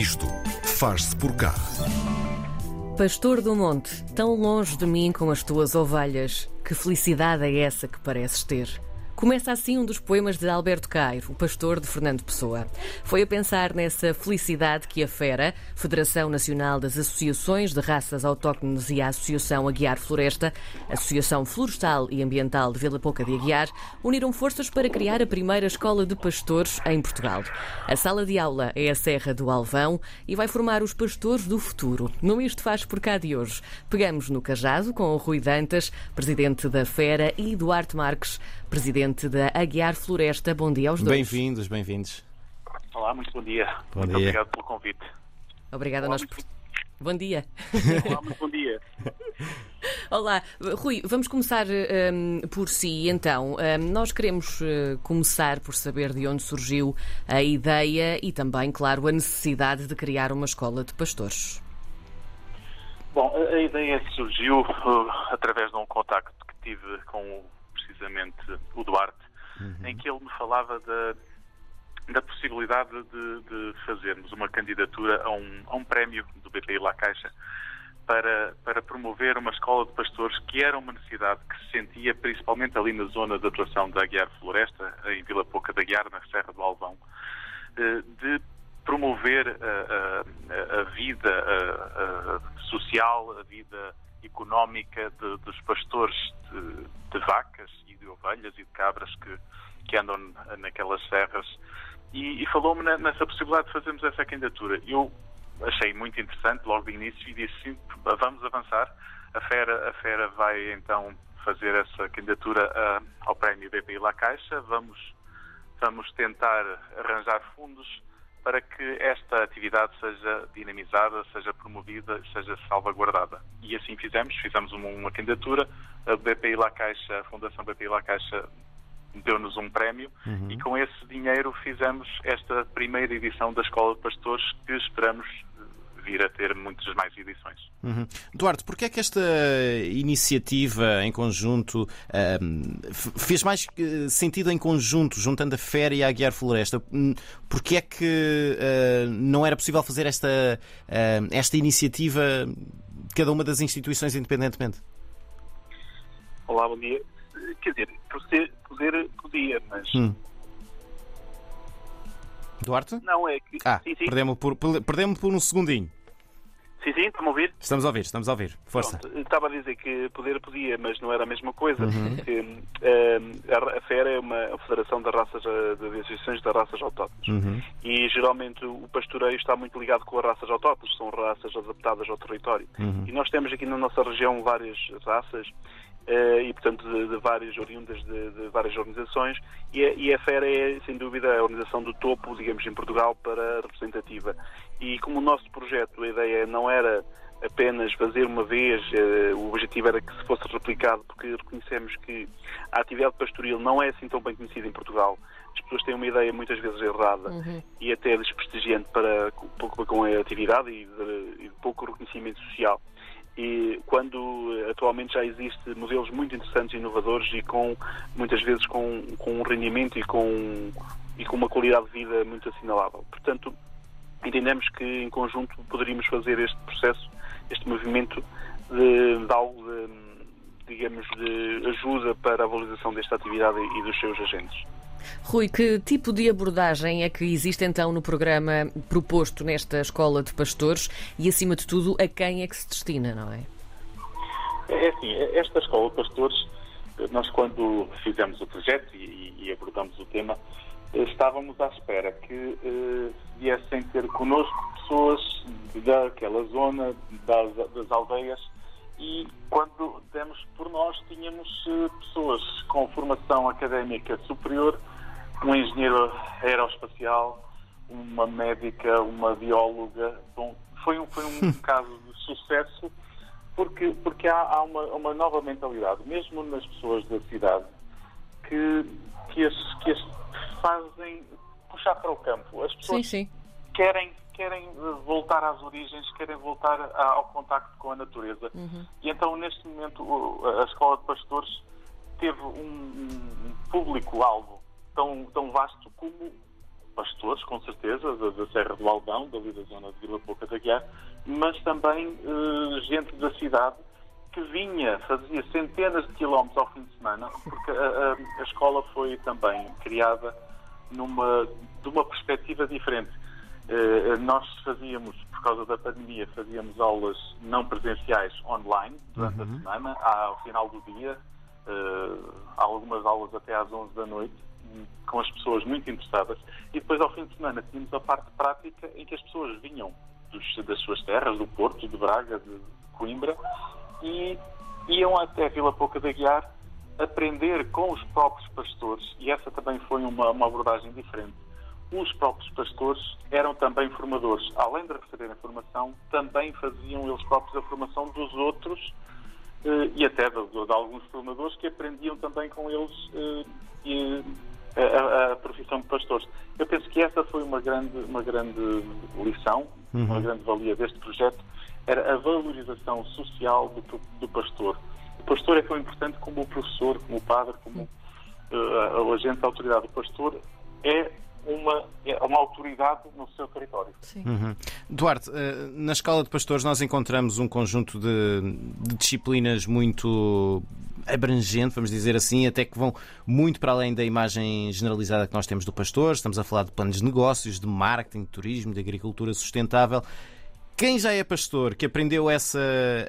Isto faz-se por cá. Pastor do Monte, tão longe de mim com as tuas ovelhas, que felicidade é essa que pareces ter? Começa assim um dos poemas de Alberto Cairo, o pastor de Fernando Pessoa. Foi a pensar nessa felicidade que a FERA, Federação Nacional das Associações de Raças Autóctones e a Associação Aguiar Floresta, Associação Florestal e Ambiental de Vila Pouca de Aguiar, uniram forças para criar a primeira escola de pastores em Portugal. A sala de aula é a Serra do Alvão e vai formar os pastores do futuro. No Isto Faz Por Cá de hoje, pegamos no cajado com o Rui Dantas, presidente da FERA, e Duarte Marques, presidente da Aguiar Floresta. Bom dia aos dois. Bem-vindos, bem-vindos. Olá, muito bom dia. Bom muito dia. obrigado pelo convite. Obrigada a nós. por- Bom dia. olá, muito bom dia. Olá, Rui, vamos começar hum, por si então. Hum, nós queremos eh, começar por saber de onde surgiu a ideia e também, claro, a necessidade de criar uma escola de pastores. Bom, a, a ideia surgiu uh, através de um contacto que tive com o- precisamente o Duarte, em que ele me falava da, da possibilidade de, de fazermos uma candidatura a um, a um prémio do BPI La Caixa para, para promover uma escola de pastores que era uma necessidade que se sentia principalmente ali na zona de atuação da Aguiar Floresta, em Vila Pouca da Aguiar, na Serra do Alvão, eh, de promover a, a- a vida a- social, a vida económica de- dos pastores de, de vacas de ovelhas e de cabras que, que andam naquelas serras. E, e falou-me nessa possibilidade de fazermos essa candidatura. Eu achei muito interessante logo de início e disse sim, vamos avançar. A Fera, a Fera vai então fazer essa candidatura ao prémio BPI La Caixa. Vamos vamos tentar arranjar fundos para que esta atividade seja dinamizada, seja promovida, seja salvaguardada. E assim fizemos, fizemos uma, uma candidatura, a BPI La Caixa, a Fundação BPI La Caixa deu-nos um prémio. E com esse dinheiro fizemos esta primeira edição da Escola de Pastores que esperamos vir a ter muitas mais edições. Uhum. Duarte, porquê é que esta iniciativa em conjunto f- fez mais eh, sentido em conjunto, juntando a Fera e a Aguiar Floresta? Hum, Porquê é que ah, não era possível fazer esta, ah, esta iniciativa de cada uma das instituições independentemente? Olá, bom dia. Quer dizer, poder, poder podia, mas Hum. Duarte? não é que. Ah, sim, sim, perdemos por, perdemos por um segundinho. Sim, sim, estão a ouvir? Estamos a ouvir, estamos a ouvir. Força. Pronto, estava a dizer que poder podia, mas não era a mesma coisa, Uhum. porque eh, a, FERA é uma federação das raças, de associações das raças autóctones. Uhum. E geralmente o pastoreio está muito ligado com as raças autóctones, são raças adaptadas ao território. Uhum. E nós temos aqui na nossa região várias raças e, portanto, de, de várias oriundas de, de várias organizações e a, e a FERA é, sem dúvida, a organização do topo, digamos, em Portugal para representativa. E como o nosso projeto, a ideia não era apenas fazer uma vez, eh, o objetivo era que se fosse replicado, porque reconhecemos que a atividade pastoril não é assim tão bem conhecida em Portugal. As pessoas têm uma ideia muitas vezes errada e até desprestigiante para, com, com a atividade e de, e de pouco reconhecimento social. E quando atualmente já existe modelos muito interessantes inovadores e com muitas vezes com, com um rendimento e com, e com uma qualidade de vida muito assinalável. Portanto, entendemos que em conjunto poderíamos fazer este processo, este movimento de, de algo de, digamos, de ajuda para a valorização desta atividade e dos seus agentes. Rui, que tipo de abordagem é que existe então no programa proposto nesta escola de pastores e, acima de tudo, a quem é que se destina, não é? É assim, esta escola de pastores, nós quando fizemos o projeto e, e abordamos o tema, estávamos à espera que eh, viessem ter connosco pessoas daquela zona, das, das aldeias, e quando demos por nós tínhamos eh, pessoas com formação académica superior, um engenheiro aeroespacial, uma médica, uma bióloga. Bom, foi um, foi um caso de sucesso porque, porque há, há uma, uma nova mentalidade, mesmo nas pessoas da cidade, que, que, as, que as fazem puxar para o campo. As pessoas Sim, sim. querem, querem voltar às origens, querem voltar a- ao contacto com a natureza. E então, neste momento, a Escola de Pastores teve um, um público-alvo tão, tão vasto como pastores, com certeza, da, da Serra do Aldão, dali da zona de Vila Pouca da Guiar, mas também uh, gente da cidade que vinha, fazia centenas de quilómetros ao fim de semana, porque a, a, a escola foi também criada numa, de uma perspectiva diferente. Uh, nós fazíamos, por causa da pandemia, fazíamos aulas não presenciais online durante uhum. a semana, ao final do dia, uh, algumas aulas até às 11 da noite, com as pessoas muito interessadas, e depois ao fim de semana tínhamos a parte prática em que as pessoas vinham dos, das suas terras, do Porto, de Braga, de Coimbra, e iam até Vila Pouca da Guiar aprender com os próprios pastores, e essa também foi uma, uma abordagem diferente. Os próprios pastores eram também formadores. Além de receberem formação, também faziam eles próprios a formação dos outros eh, e até de, de, de, alguns formadores que aprendiam também com eles eh, e, a, a, profissão de pastores. Eu penso que essa foi uma grande, uma grande lição, uhum. uma grande valia deste projeto, era a valorização social do, do pastor. O pastor é tão importante como o professor, como o padre, como uh, o agente da autoridade. O pastor é uma, é uma autoridade no seu território. Uhum. Duarte, uh, na escola de pastores nós encontramos um conjunto de, de, disciplinas muito abrangente, vamos dizer assim, até que vão muito para além da imagem generalizada que nós temos do pastor. Estamos a falar de planos de negócios, de marketing, de turismo, de agricultura sustentável. Quem já é pastor, que aprendeu essa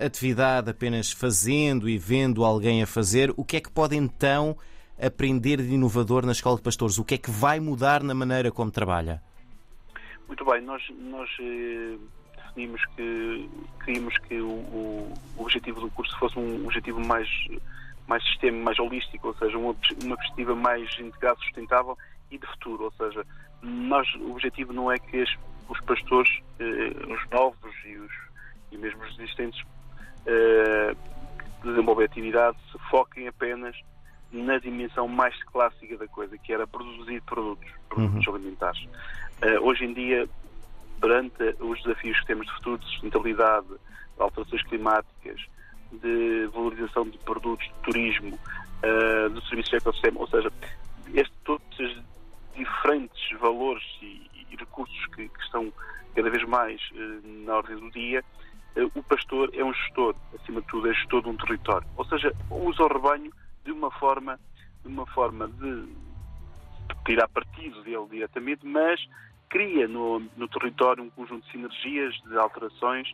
atividade apenas fazendo e vendo alguém a fazer, o que é que pode então aprender de inovador na escola de pastores? O que é que vai mudar na maneira como trabalha? Muito bem, nós, nós eh, definimos que queríamos que o, o, objetivo do curso fosse um objetivo mais, mais sistema, mais holístico, ou seja, uma, uma perspectiva mais integrada, sustentável e de futuro. Ou seja, nós, o objetivo não é que as os pastores, eh, os novos e, os, e mesmo os existentes, eh, desenvolvem atividade, se foquem apenas na dimensão mais clássica da coisa, que era produzir produtos, produtos uhum. alimentares. Eh, hoje em dia, perante os desafios que temos de futuro, de sustentabilidade, de alterações climáticas, de valorização de produtos, de turismo, uh, do serviço de ecossistema, ou seja, este, todos estes diferentes valores e, e recursos que, que, estão cada vez mais uh, na ordem do dia, uh, o pastor é um gestor, acima de tudo, é gestor de um território. Ou seja, usa o rebanho de uma forma, de uma forma de tirar partido dele diretamente, mas cria no, no território um conjunto de sinergias, de alterações,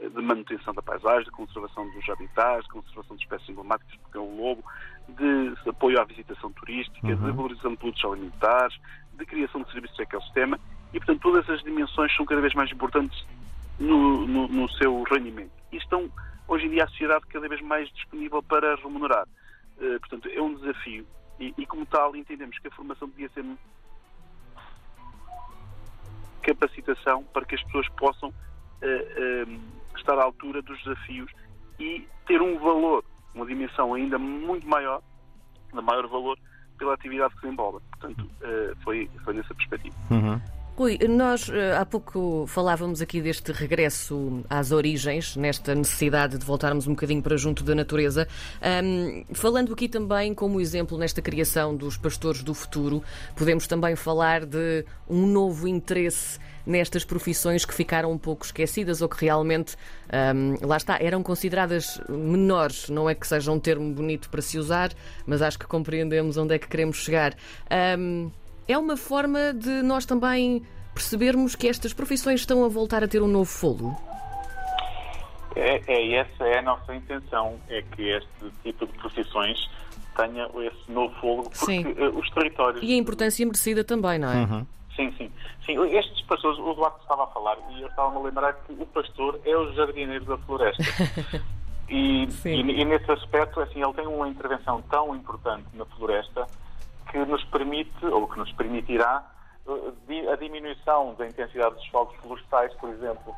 eh, de manutenção da paisagem, de conservação dos habitats, de conservação de espécies emblemáticas, porque é o lobo, de apoio à visitação turística, uhum. de valorização de produtos alimentares, de criação de serviços de ecossistema e, portanto, todas essas dimensões são cada vez mais importantes no, no, no seu rendimento. E estão, hoje em dia, a sociedade cada vez mais disponível para remunerar. Uh, portanto, é um desafio e, e, como tal, entendemos que a formação devia ser capacitação para que as pessoas possam uh, uh, estar à altura dos desafios e ter um valor, uma dimensão ainda muito maior, de maior valor, pela atividade que desenvolve. Portanto, foi, foi nessa perspectiva. Uhum. Rui, nós eh, há pouco falávamos aqui deste regresso às origens, nesta necessidade de voltarmos um bocadinho para junto da natureza. Um, falando aqui também como exemplo nesta criação dos pastores do futuro, podemos também falar de um novo interesse nestas profissões que ficaram um pouco esquecidas ou que realmente, um, lá está, eram consideradas menores. Não é que seja um termo bonito para se usar, mas acho que compreendemos onde é que queremos chegar. Um, é uma forma de nós também percebermos que estas profissões estão a voltar a ter um novo fôlego? É, é, essa é a nossa intenção, é que este tipo de profissões tenha esse novo fôlego, porque sim. Eh, os territórios... E a importância merecida também, não é? Uhum. Sim, sim. sim. Estes pastores, o Duarte estava a falar, e eu estava-me a lembrar que o pastor é o jardineiro da floresta. e, e, e, nesse aspecto, assim, ele tem uma intervenção tão importante na floresta que nos permite, ou que nos permitirá, eh, a diminuição da intensidade dos fogos florestais, por exemplo.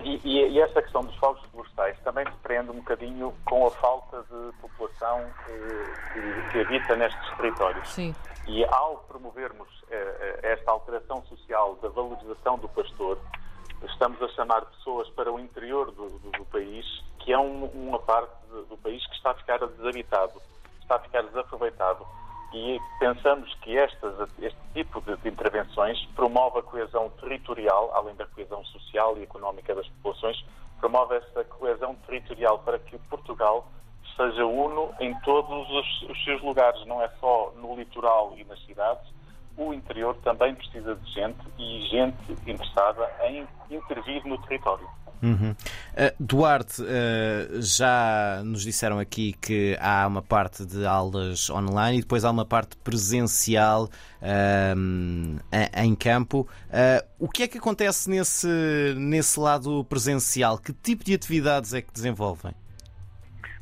E, e, e, essa questão dos fogos florestais também se prende um bocadinho com a falta de população eh, que, que, habita nestes territórios. Sim. E ao promovermos eh, esta alteração social da valorização do pastor, estamos a chamar pessoas para o interior do, do, do país, que é um, uma parte do país que está a ficar desabitado, está a ficar desaproveitado e pensamos que estas, este tipo de, de, intervenções promove a coesão territorial, além da coesão social e económica das populações, promove essa coesão territorial para que Portugal seja uno em todos os, os seus lugares, não é só no litoral e nas cidades. O interior também precisa de gente e gente interessada em intervir no território. Uhum. Uh, Duarte, uh, já nos disseram aqui que há uma parte de aulas online e depois há uma parte presencial uh, em campo. o que é que acontece nesse, nesse lado presencial? Que tipo de atividades é que desenvolvem?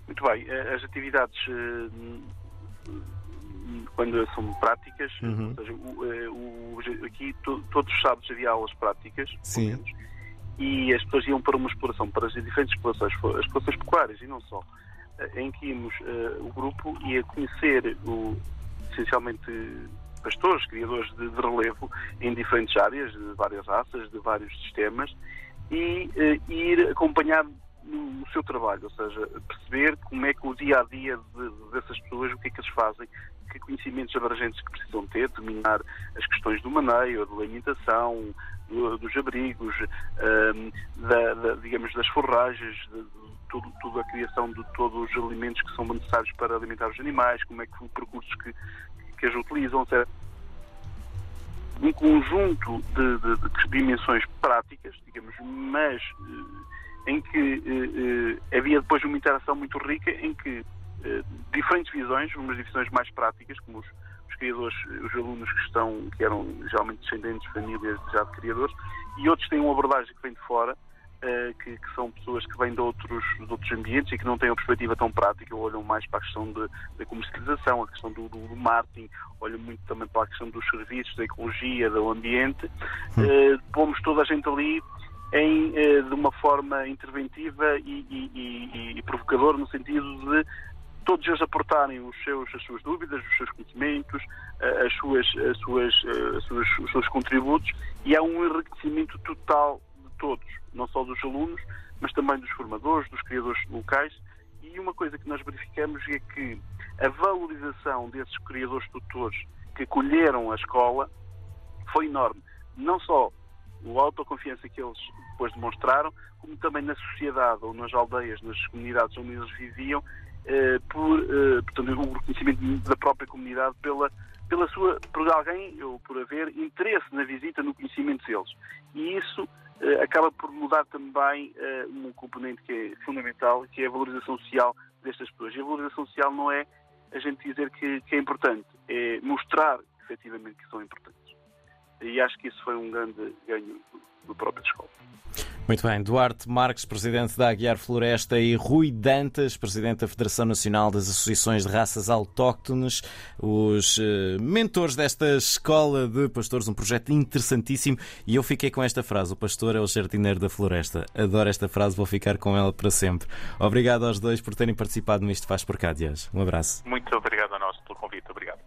Muito bem, as atividades quando são práticas, uhum. ou seja, o, o, aqui to, todos os sábados havia aulas práticas, Sim e as pessoas iam para uma exploração, para as diferentes explorações, as explorações pecuárias e não só, eh, em que íamos, uh, o grupo ia conhecer o, essencialmente pastores, criadores de, de, relevo em diferentes áreas, de várias raças, de vários sistemas, e uh, ir acompanhar no, no, seu trabalho, ou seja, perceber como é que o dia a dia de, dessas pessoas, o que é que eles fazem, que conhecimentos abrangentes que precisam ter, dominar as questões do maneio, da alimentação, do, dos abrigos, um, da, da, digamos, das forragens, de, de tudo, tudo, a criação de todos os alimentos que são necessários para alimentar os animais, como é que os percursos que, que eles utilizam, etc. Um conjunto de, de, de dimensões práticas, digamos, mas eh, em que eh, eh, havia depois uma interação muito rica em que eh, diferentes visões, umas visões mais práticas, como os, os, criadores, os alunos que estão, que eram geralmente descendentes de famílias já de criadores, e outros têm uma abordagem que vem de fora, que, que, são pessoas que vêm de outros, de outros ambientes e que não têm uma perspectiva tão prática, olham mais para a questão da comercialização, a questão do, do, marketing, olham muito também para a questão dos serviços, da ecologia, do ambiente. Uh, pomos toda a gente ali em, de uma forma interventiva e, e, e, e provocadora, no sentido de todos eles aportarem os seus, as suas dúvidas, os seus conhecimentos, eh, as suas, as suas, eh, as suas, os seus contributos e há um enriquecimento total de todos, não só dos alunos, mas também dos formadores, dos criadores locais. E uma coisa que nós verificamos é que a valorização desses criadores tutores que acolheram a escola foi enorme. Não só a autoconfiança que eles depois demonstraram, como também na sociedade ou nas aldeias, nas comunidades onde eles viviam, eh, por, eh, portanto, o reconhecimento da própria comunidade pela, pela sua, por alguém ou por haver interesse na visita, no conhecimento deles. E isso eh, acaba por mudar também um componente que é fundamental, que é a valorização social destas pessoas. E a valorização social não é a gente dizer que, que é importante, é mostrar efetivamente que são importantes. E acho que isso foi um grande ganho do próprio escola. Muito bem, Duarte Marques, presidente da Aguiar Floresta, e Rui Dantas, presidente da Federação Nacional das Associações de Raças Autóctones, os uh, mentores desta escola de pastores, um projeto interessantíssimo. E eu fiquei com esta frase: o pastor é o jardineiro da floresta. Adoro esta frase, vou ficar com ela para sempre. Obrigado aos dois por terem participado no Isto Faz por cá de hoje. Um abraço. Muito obrigado a nós pelo convite. Obrigado.